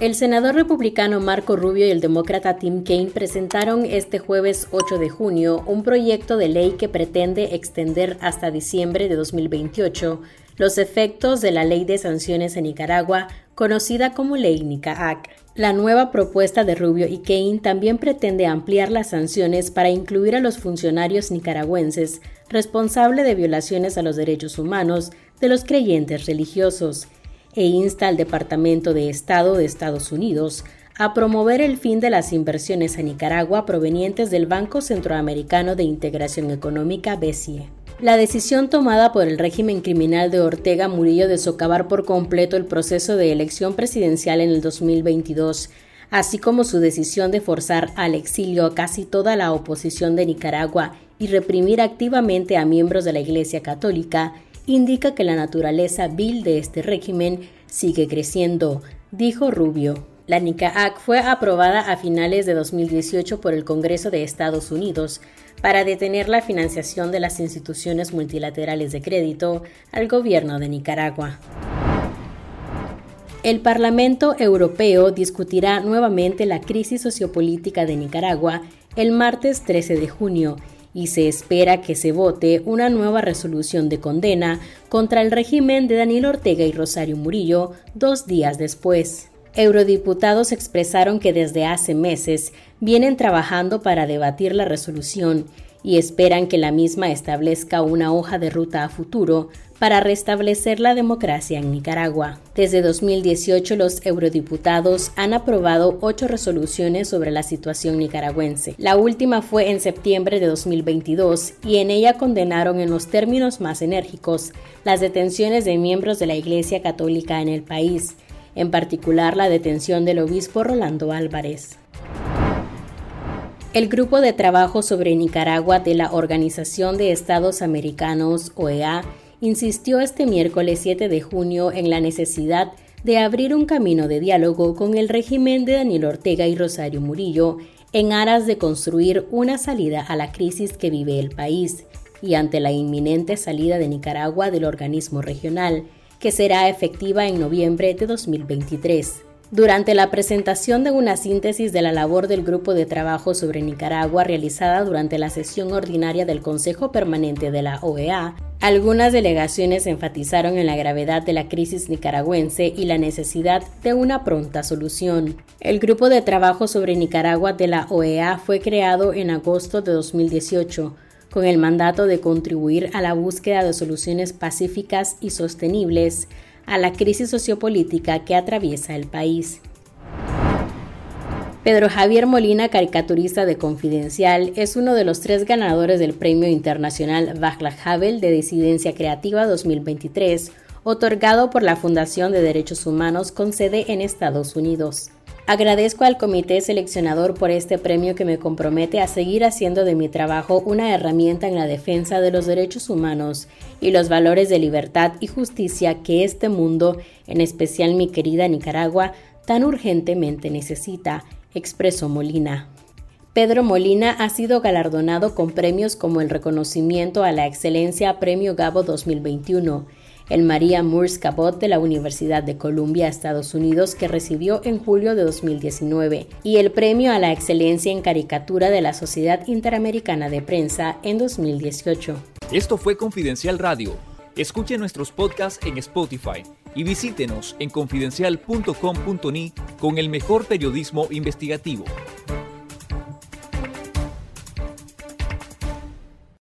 El senador republicano Marco Rubio y el demócrata Tim Kaine presentaron este jueves 8 de junio un proyecto de ley que pretende extender hasta diciembre de 2028 los efectos de la ley de sanciones en Nicaragua, conocida como Ley NICAAC. La nueva propuesta de Rubio y Kaine también pretende ampliar las sanciones para incluir a los funcionarios nicaragüenses responsables de violaciones a los derechos humanos de los creyentes religiosos e insta al Departamento de Estado de Estados Unidos a promover el fin de las inversiones a Nicaragua provenientes del Banco Centroamericano de Integración Económica BCE. La decisión tomada por el régimen criminal de Ortega Murillo de socavar por completo el proceso de elección presidencial en el 2022, así como su decisión de forzar al exilio a casi toda la oposición de Nicaragua y reprimir activamente a miembros de la Iglesia Católica, indica que la naturaleza vil de este régimen sigue creciendo, dijo Rubio. La NICAAC fue aprobada a finales de 2018 por el Congreso de Estados Unidos para detener la financiación de las instituciones multilaterales de crédito al gobierno de Nicaragua. El Parlamento Europeo discutirá nuevamente la crisis sociopolítica de Nicaragua el martes 13 de junio y se espera que se vote una nueva resolución de condena contra el régimen de Daniel Ortega y Rosario Murillo dos días después. Eurodiputados expresaron que desde hace meses vienen trabajando para debatir la resolución y esperan que la misma establezca una hoja de ruta a futuro para restablecer la democracia en Nicaragua. Desde 2018 los eurodiputados han aprobado ocho resoluciones sobre la situación nicaragüense. La última fue en septiembre de 2022 y en ella condenaron en los términos más enérgicos las detenciones de miembros de la Iglesia Católica en el país, en particular la detención del obispo Rolando Álvarez. El Grupo de Trabajo sobre Nicaragua de la Organización de Estados Americanos, OEA, insistió este miércoles 7 de junio en la necesidad de abrir un camino de diálogo con el régimen de Daniel Ortega y Rosario Murillo en aras de construir una salida a la crisis que vive el país y ante la inminente salida de Nicaragua del organismo regional, que será efectiva en noviembre de 2023. Durante la presentación de una síntesis de la labor del Grupo de Trabajo sobre Nicaragua realizada durante la sesión ordinaria del Consejo Permanente de la OEA, algunas delegaciones enfatizaron en la gravedad de la crisis nicaragüense y la necesidad de una pronta solución. El Grupo de Trabajo sobre Nicaragua de la OEA fue creado en agosto de 2018 con el mandato de contribuir a la búsqueda de soluciones pacíficas y sostenibles a la crisis sociopolítica que atraviesa el país. Pedro Javier Molina, caricaturista de Confidencial, es uno de los tres ganadores del Premio Internacional Václav Havel de Disidencia Creativa 2023, otorgado por la Fundación de Derechos Humanos con sede en Estados Unidos. Agradezco al comité seleccionador por este premio que me compromete a seguir haciendo de mi trabajo una herramienta en la defensa de los derechos humanos y los valores de libertad y justicia que este mundo, en especial mi querida Nicaragua, tan urgentemente necesita expresó Molina. Pedro Molina ha sido galardonado con premios como el reconocimiento a la excelencia Premio Gabo 2021, el María Moores Cabot de la Universidad de Columbia, Estados Unidos, que recibió en julio de 2019, y el Premio a la Excelencia en Caricatura de la Sociedad Interamericana de Prensa en 2018. Esto fue Confidencial Radio. Escuche nuestros podcasts en Spotify y visítenos en confidencial.com.ni con el mejor periodismo investigativo.